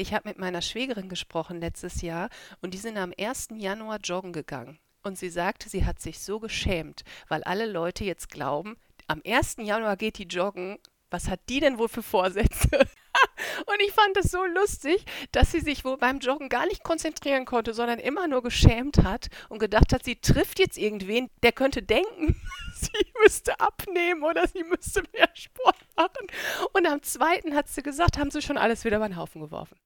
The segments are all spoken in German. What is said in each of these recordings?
Ich habe mit meiner Schwägerin gesprochen letztes Jahr und die sind am 1. Januar joggen gegangen. Und sie sagte, sie hat sich so geschämt, weil alle Leute jetzt glauben, am 1. Januar geht die joggen. Was hat die denn wohl für Vorsätze? Und ich fand es so lustig, dass sie sich wohl beim Joggen gar nicht konzentrieren konnte, sondern immer nur geschämt hat und gedacht hat, sie trifft jetzt irgendwen, der könnte denken, sie müsste abnehmen oder sie müsste mehr Sport machen. Zweiten hat sie gesagt, haben sie schon alles wieder über den Haufen geworfen.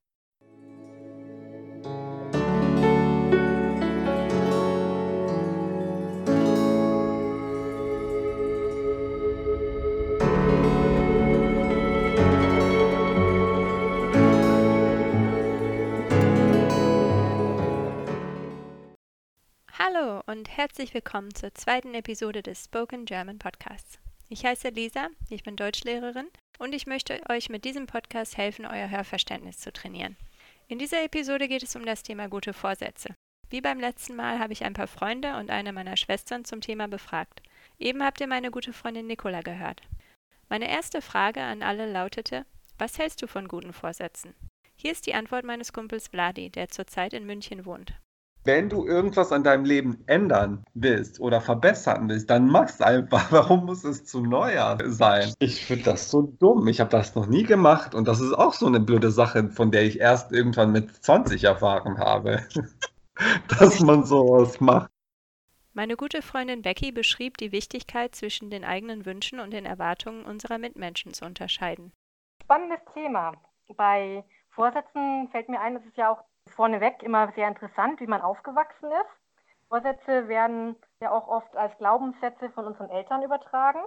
Hallo und herzlich willkommen zur zweiten Episode des Spoken German Podcasts. Ich heiße Lisa, ich bin Deutschlehrerin und ich möchte euch mit diesem Podcast helfen, euer Hörverständnis zu trainieren. In dieser Episode geht es um das Thema gute Vorsätze. Wie beim letzten Mal habe ich ein paar Freunde und eine meiner Schwestern zum Thema befragt. Eben habt ihr meine gute Freundin Nicola gehört. Meine erste Frage an alle lautete: Was hältst du von guten Vorsätzen? Hier ist die Antwort meines Kumpels Vladi, der zurzeit in München wohnt. Wenn du irgendwas an deinem Leben ändern willst oder verbessern willst, dann mach's einfach. Warum muss es zu Neujahr sein? Ich finde das so dumm. Ich habe das noch nie gemacht und das ist auch so eine blöde Sache, von der ich erst irgendwann mit 20 erfahren habe, dass man sowas macht. Meine gute Freundin Becky beschrieb die Wichtigkeit, zwischen den eigenen Wünschen und den Erwartungen unserer Mitmenschen zu unterscheiden. Spannendes Thema. Bei Vorsätzen fällt mir ein, dass es ja auch vorneweg immer sehr interessant, wie man aufgewachsen ist. Vorsätze werden ja auch oft als Glaubenssätze von unseren Eltern übertragen.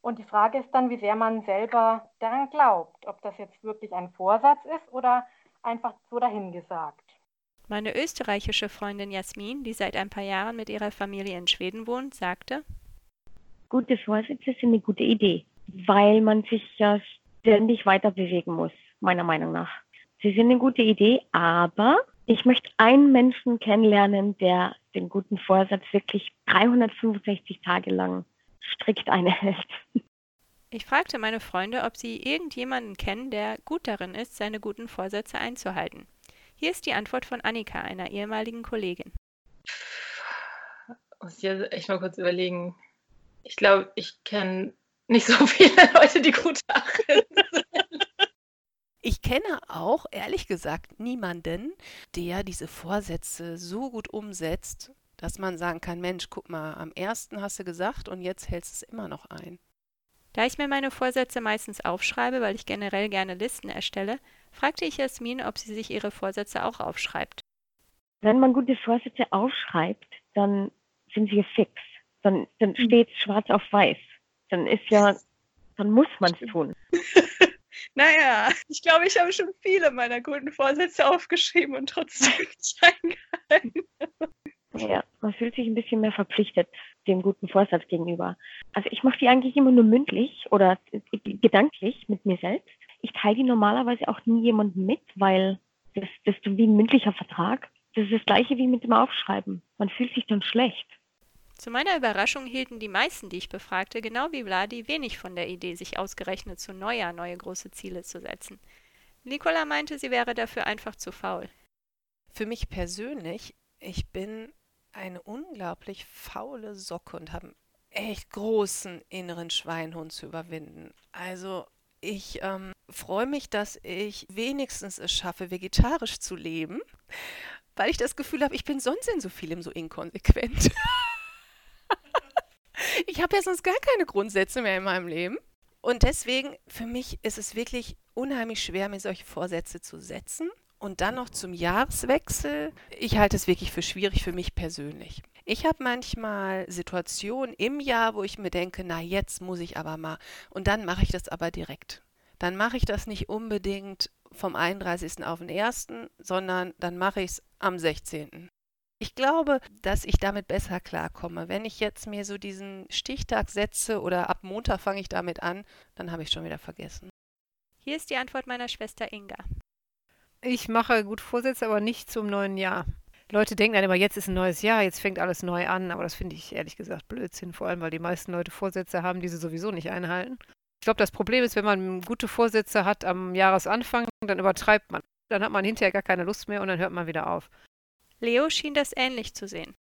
Und die Frage ist dann, wie sehr man selber daran glaubt, ob das jetzt wirklich ein Vorsatz ist oder einfach so dahingesagt. Meine österreichische Freundin Jasmin, die seit ein paar Jahren mit ihrer Familie in Schweden wohnt, sagte, Gute Vorsätze sind eine gute Idee, weil man sich ja ständig weiter bewegen muss, meiner Meinung nach. Sie sind eine gute Idee, aber ich möchte einen Menschen kennenlernen, der den guten Vorsatz wirklich 365 Tage lang strikt einhält. Ich fragte meine Freunde, ob sie irgendjemanden kennen, der gut darin ist, seine guten Vorsätze einzuhalten. Hier ist die Antwort von Annika, einer ehemaligen Kollegin. Muss ich jetzt echt mal kurz überlegen. Ich glaube, ich kenne nicht so viele Leute, die gut darin sind. Ich kenne auch, ehrlich gesagt, niemanden, der diese Vorsätze so gut umsetzt, dass man sagen kann, Mensch, guck mal, am ersten hast du gesagt und jetzt hältst du es immer noch ein. Da ich mir meine Vorsätze meistens aufschreibe, weil ich generell gerne Listen erstelle, fragte ich Jasmin, ob sie sich ihre Vorsätze auch aufschreibt. Wenn man gute Vorsätze aufschreibt, dann sind sie fix. Dann, dann steht schwarz auf weiß. Dann ist ja, dann muss man es tun. Naja, ich glaube, ich habe schon viele meiner guten Vorsätze aufgeschrieben und trotzdem nicht eingehalten. Ja, man fühlt sich ein bisschen mehr verpflichtet dem guten Vorsatz gegenüber. Also ich mache die eigentlich immer nur mündlich oder gedanklich mit mir selbst. Ich teile die normalerweise auch nie jemandem mit, weil das, das ist wie ein mündlicher Vertrag. Das ist das gleiche wie mit dem Aufschreiben. Man fühlt sich dann schlecht. Zu meiner Überraschung hielten die meisten, die ich befragte, genau wie Vladi, wenig von der Idee, sich ausgerechnet zu Neujahr neue große Ziele zu setzen. Nicola meinte, sie wäre dafür einfach zu faul. Für mich persönlich, ich bin eine unglaublich faule Socke und habe einen echt großen inneren Schweinhund zu überwinden. Also ich ähm, freue mich, dass ich wenigstens es schaffe, vegetarisch zu leben, weil ich das Gefühl habe, ich bin sonst in so vielem so inkonsequent. ich habe ja sonst gar keine Grundsätze mehr in meinem Leben. Und deswegen, für mich ist es wirklich unheimlich schwer, mir solche Vorsätze zu setzen. Und dann noch zum Jahreswechsel. Ich halte es wirklich für schwierig für mich persönlich. Ich habe manchmal Situationen im Jahr, wo ich mir denke, na jetzt muss ich aber mal. Und dann mache ich das aber direkt. Dann mache ich das nicht unbedingt vom 31. auf den 1., sondern dann mache ich es am 16. Ich glaube, dass ich damit besser klarkomme. Wenn ich jetzt mir so diesen Stichtag setze oder ab Montag fange ich damit an, dann habe ich schon wieder vergessen. Hier ist die Antwort meiner Schwester Inga. Ich mache gut Vorsätze, aber nicht zum neuen Jahr. Leute denken dann immer, jetzt ist ein neues Jahr, jetzt fängt alles neu an, aber das finde ich ehrlich gesagt Blödsinn, vor allem weil die meisten Leute Vorsätze haben, die sie sowieso nicht einhalten. Ich glaube, das Problem ist, wenn man gute Vorsätze hat am Jahresanfang, dann übertreibt man. dann hat man hinterher gar keine Lust mehr und dann hört man wieder auf. Leo schien das ähnlich zu sehen.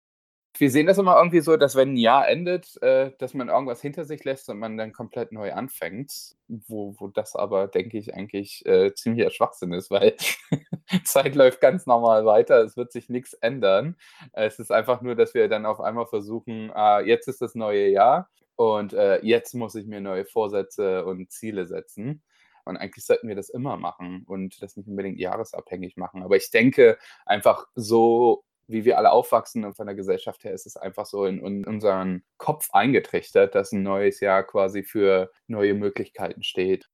Wir sehen das immer irgendwie so, dass wenn ein Jahr endet, äh, dass man irgendwas hinter sich lässt und man dann komplett neu anfängt. Wo, wo das aber, denke ich, eigentlich äh, ziemlicher Schwachsinn ist, weil Zeit läuft ganz normal weiter, es wird sich nichts ändern. Es ist einfach nur, dass wir dann auf einmal versuchen, ah, jetzt ist das neue Jahr und äh, jetzt muss ich mir neue Vorsätze und Ziele setzen. Und eigentlich sollten wir das immer machen und das nicht unbedingt jahresabhängig machen. Aber ich denke, einfach so wie wir alle aufwachsen und von der Gesellschaft her ist es einfach so in, in unseren Kopf eingetrichtert, dass ein neues Jahr quasi für neue Möglichkeiten steht.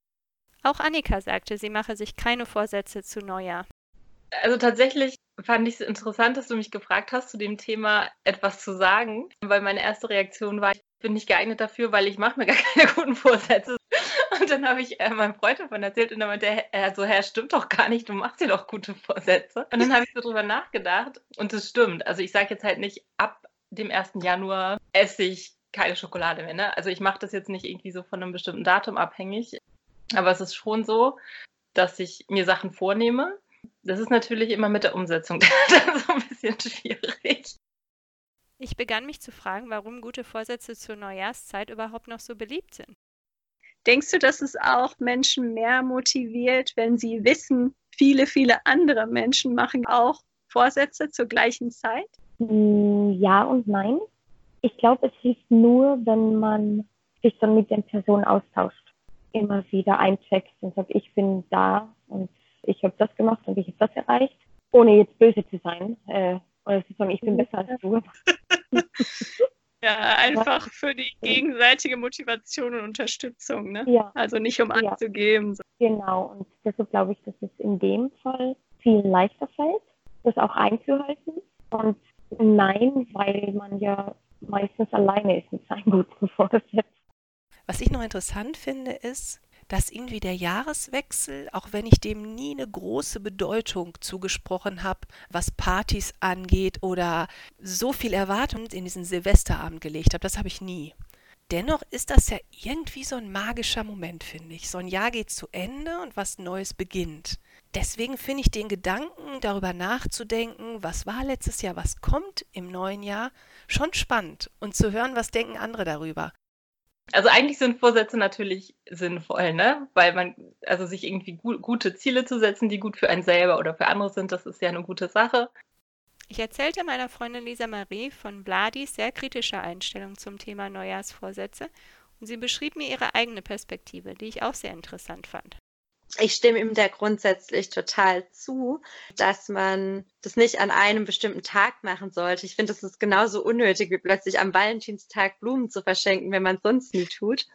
Auch Annika sagte, sie mache sich keine Vorsätze zu Neujahr. Also tatsächlich fand ich es interessant, dass du mich gefragt hast, zu dem Thema etwas zu sagen, weil meine erste Reaktion war, ich bin nicht geeignet dafür, weil ich mache mir gar keine guten Vorsätze. Und dann habe ich äh, meinem Freund davon erzählt und dann meinte er, er so, Herr, stimmt doch gar nicht, du machst dir doch gute Vorsätze. Und dann habe ich so drüber nachgedacht und es stimmt. Also ich sage jetzt halt nicht, ab dem 1. Januar esse ich keine Schokolade mehr. Ne? Also ich mache das jetzt nicht irgendwie so von einem bestimmten Datum abhängig. Aber es ist schon so, dass ich mir Sachen vornehme. Das ist natürlich immer mit der Umsetzung dann so ein bisschen schwierig. Ich begann mich zu fragen, warum gute Vorsätze zur Neujahrszeit überhaupt noch so beliebt sind. Denkst du, dass es auch Menschen mehr motiviert, wenn sie wissen, viele, viele andere Menschen machen auch Vorsätze zur gleichen Zeit? Hm, ja und nein. Ich glaube, es hilft nur, wenn man sich dann mit den Personen austauscht. Immer wieder eincheckt und sagt, ich bin da und ich habe das gemacht und ich habe das erreicht, ohne jetzt böse zu sein. Äh, oder zu sagen, ich bin besser als du. Ja, einfach für die gegenseitige Motivation und Unterstützung, ne? Ja. Also nicht um Ja. anzugeben. Genau, und deshalb glaube ich, dass es in dem Fall viel leichter fällt, das auch einzuhalten. Und nein, weil man ja meistens alleine ist mit seinen guten Vorsätzen. Was ich noch interessant finde, ist, dass irgendwie der Jahreswechsel, auch wenn ich dem nie eine große Bedeutung zugesprochen habe, was Partys angeht oder so viel Erwartung in diesen Silvesterabend gelegt habe, das habe ich nie. Dennoch ist das ja irgendwie so ein magischer Moment, finde ich. So ein Jahr geht zu Ende und was Neues beginnt. Deswegen finde ich den Gedanken, darüber nachzudenken, was war letztes Jahr, was kommt im neuen Jahr, schon spannend und zu hören, was denken andere darüber. Also eigentlich sind Vorsätze natürlich sinnvoll, ne? Weil man, also sich irgendwie gu gute Ziele zu setzen, die gut für einen selber oder für andere sind, das ist ja eine gute Sache. Ich erzählte meiner Freundin Lisa Marie von Bladis sehr kritischer Einstellung zum Thema Neujahrsvorsätze und sie beschrieb mir ihre eigene Perspektive, die ich auch sehr interessant fand. Ich stimme ihm da grundsätzlich total zu, dass man das nicht an einem bestimmten Tag machen sollte. Ich finde, das ist genauso unnötig, wie plötzlich am Valentinstag Blumen zu verschenken, wenn man es sonst nie tut.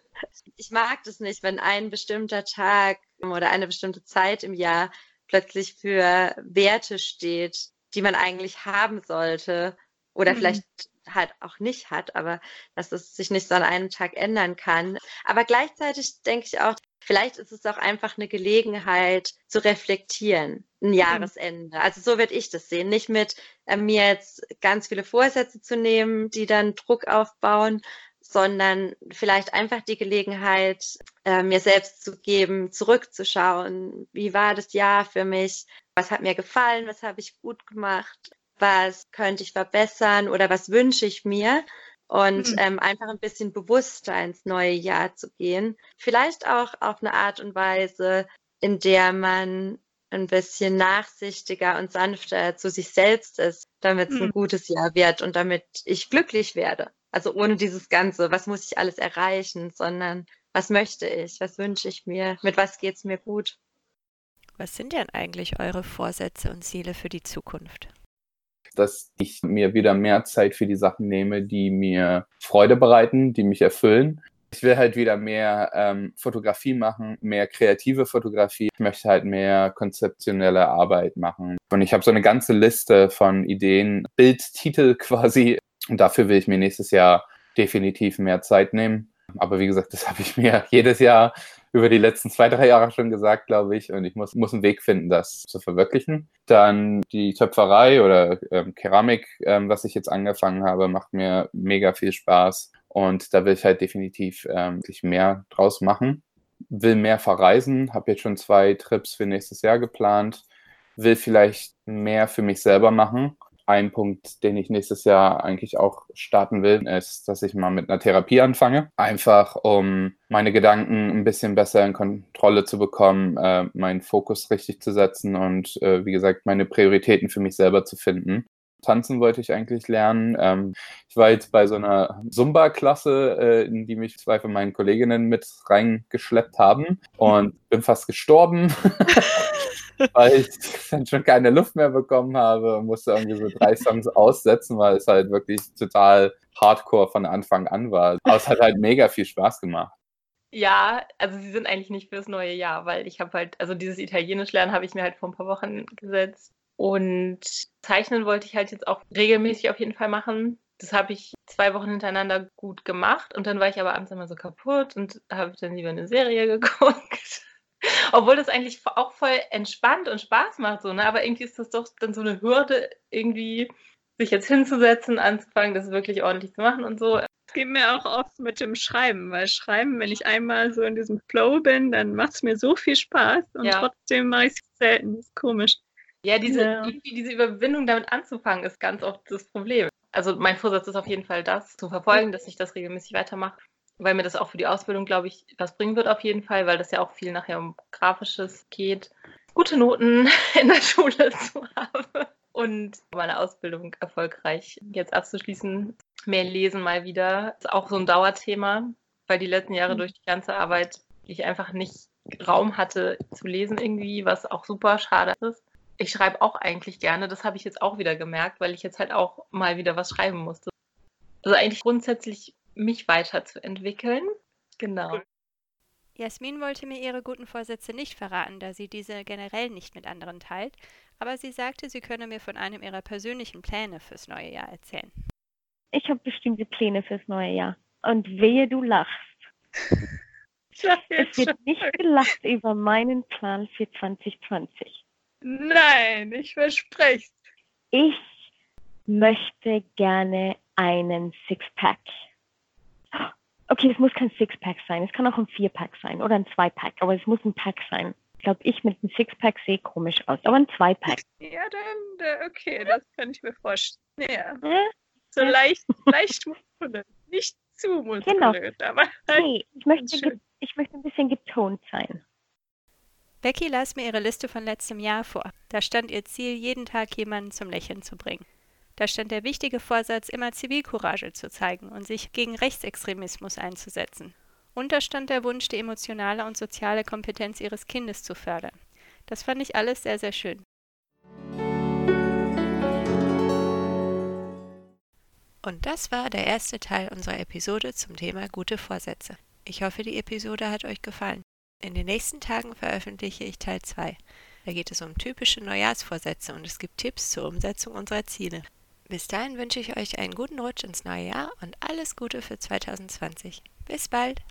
Ich mag das nicht, wenn ein bestimmter Tag oder eine bestimmte Zeit im Jahr plötzlich für Werte steht, die man eigentlich haben sollte oder Mhm. vielleicht halt auch nicht hat, aber dass es sich nicht so an einem Tag ändern kann. Aber gleichzeitig denke ich auch, vielleicht ist es auch einfach eine Gelegenheit zu reflektieren, ein Jahresende. Also so würde ich das sehen. Nicht mit äh, mir jetzt ganz viele Vorsätze zu nehmen, die dann Druck aufbauen, sondern vielleicht einfach die Gelegenheit, äh, mir selbst zu geben, zurückzuschauen. Wie war das Jahr für mich? Was hat mir gefallen? Was habe ich gut gemacht? Was könnte ich verbessern oder was wünsche ich mir? Und Mhm. ähm, einfach ein bisschen bewusster ins neue Jahr zu gehen. Vielleicht auch auf eine Art und Weise, in der man ein bisschen nachsichtiger und sanfter zu sich selbst ist, damit es ein Mhm. gutes Jahr wird und damit ich glücklich werde. Also ohne dieses Ganze, was muss ich alles erreichen, sondern was möchte ich, was wünsche ich mir, mit was geht es mir gut. Was sind denn eigentlich eure Vorsätze und Ziele für die Zukunft? Dass ich mir wieder mehr Zeit für die Sachen nehme, die mir Freude bereiten, die mich erfüllen. Ich will halt wieder mehr ähm, Fotografie machen, mehr kreative Fotografie. Ich möchte halt mehr konzeptionelle Arbeit machen. Und ich habe so eine ganze Liste von Ideen, Bildtitel quasi. Und dafür will ich mir nächstes Jahr definitiv mehr Zeit nehmen. Aber wie gesagt, das habe ich mir jedes Jahr über die letzten zwei, drei Jahre schon gesagt, glaube ich. Und ich muss, muss einen Weg finden, das zu verwirklichen. Dann die Töpferei oder ähm, Keramik, ähm, was ich jetzt angefangen habe, macht mir mega viel Spaß. Und da will ich halt definitiv ähm, mehr draus machen. Will mehr verreisen, habe jetzt schon zwei Trips für nächstes Jahr geplant. will vielleicht mehr für mich selber machen. Ein Punkt, den ich nächstes Jahr eigentlich auch starten will, ist, dass ich mal mit einer Therapie anfange. Einfach, um meine Gedanken ein bisschen besser in Kontrolle zu bekommen, äh, meinen Fokus richtig zu setzen und, äh, wie gesagt, meine Prioritäten für mich selber zu finden. Tanzen wollte ich eigentlich lernen. Ähm, ich war jetzt bei so einer Zumba-Klasse, äh, in die mich zwei von meinen Kolleginnen mit reingeschleppt haben und bin fast gestorben, weil ich dann schon keine Luft mehr bekommen habe und musste irgendwie so drei Songs aussetzen, weil es halt wirklich total hardcore von Anfang an war. Aber es hat halt mega viel Spaß gemacht. Ja, also sie sind eigentlich nicht fürs neue Jahr, weil ich habe halt, also dieses Italienisch lernen habe ich mir halt vor ein paar Wochen gesetzt und zeichnen wollte ich halt jetzt auch regelmäßig auf jeden Fall machen. Das habe ich zwei Wochen hintereinander gut gemacht und dann war ich aber abends immer so kaputt und habe dann lieber eine Serie geguckt. Obwohl das eigentlich auch voll entspannt und Spaß macht, so, ne? Aber irgendwie ist das doch dann so eine Hürde, irgendwie sich jetzt hinzusetzen, anzufangen, das wirklich ordentlich zu machen und so. Es geht mir auch oft mit dem Schreiben, weil Schreiben, wenn ich einmal so in diesem Flow bin, dann macht es mir so viel Spaß und ja. trotzdem mache ich es selten. Das ist komisch. Ja, diese, ja. irgendwie diese Überwindung damit anzufangen, ist ganz oft das Problem. Also mein Vorsatz ist auf jeden Fall das, zu verfolgen, dass ich das regelmäßig weitermache, weil mir das auch für die Ausbildung, glaube ich, was bringen wird auf jeden Fall, weil das ja auch viel nachher um Grafisches geht. Gute Noten in der Schule zu haben und meine Ausbildung erfolgreich jetzt abzuschließen. Mehr lesen mal wieder. Ist auch so ein Dauerthema, weil die letzten Jahre mhm. durch die ganze Arbeit ich einfach nicht Raum hatte zu lesen irgendwie, was auch super schade ist ich schreibe auch eigentlich gerne. Das habe ich jetzt auch wieder gemerkt, weil ich jetzt halt auch mal wieder was schreiben musste. Also eigentlich grundsätzlich mich weiterzuentwickeln. Genau. Jasmin wollte mir ihre guten Vorsätze nicht verraten, da sie diese generell nicht mit anderen teilt, aber sie sagte, sie könne mir von einem ihrer persönlichen Pläne fürs neue Jahr erzählen. Ich habe bestimmte Pläne fürs neue Jahr. Und wehe, du lachst. es wird nicht gelacht über meinen Plan für 2020. Nein, ich verspreche Ich möchte gerne einen Sixpack. Okay, es muss kein Sixpack sein. Es kann auch ein Vierpack sein oder ein Zweipack, aber es muss ein Pack sein. Ich glaube, ich mit einem Sixpack sehe komisch aus, aber ein Zweipack. Ja, dann, äh, okay, das kann ich mir vorstellen. Ja. ja? So leicht, leicht muskulös. Nicht zu muskulös, genau. aber. Nee, ich möchte, ich möchte ein bisschen getont sein. Becky las mir ihre Liste von letztem Jahr vor. Da stand ihr Ziel, jeden Tag jemanden zum Lächeln zu bringen. Da stand der wichtige Vorsatz, immer Zivilcourage zu zeigen und sich gegen Rechtsextremismus einzusetzen. Und da stand der Wunsch, die emotionale und soziale Kompetenz ihres Kindes zu fördern. Das fand ich alles sehr, sehr schön. Und das war der erste Teil unserer Episode zum Thema gute Vorsätze. Ich hoffe, die Episode hat euch gefallen. In den nächsten Tagen veröffentliche ich Teil 2. Da geht es um typische Neujahrsvorsätze und es gibt Tipps zur Umsetzung unserer Ziele. Bis dahin wünsche ich euch einen guten Rutsch ins neue Jahr und alles Gute für 2020. Bis bald!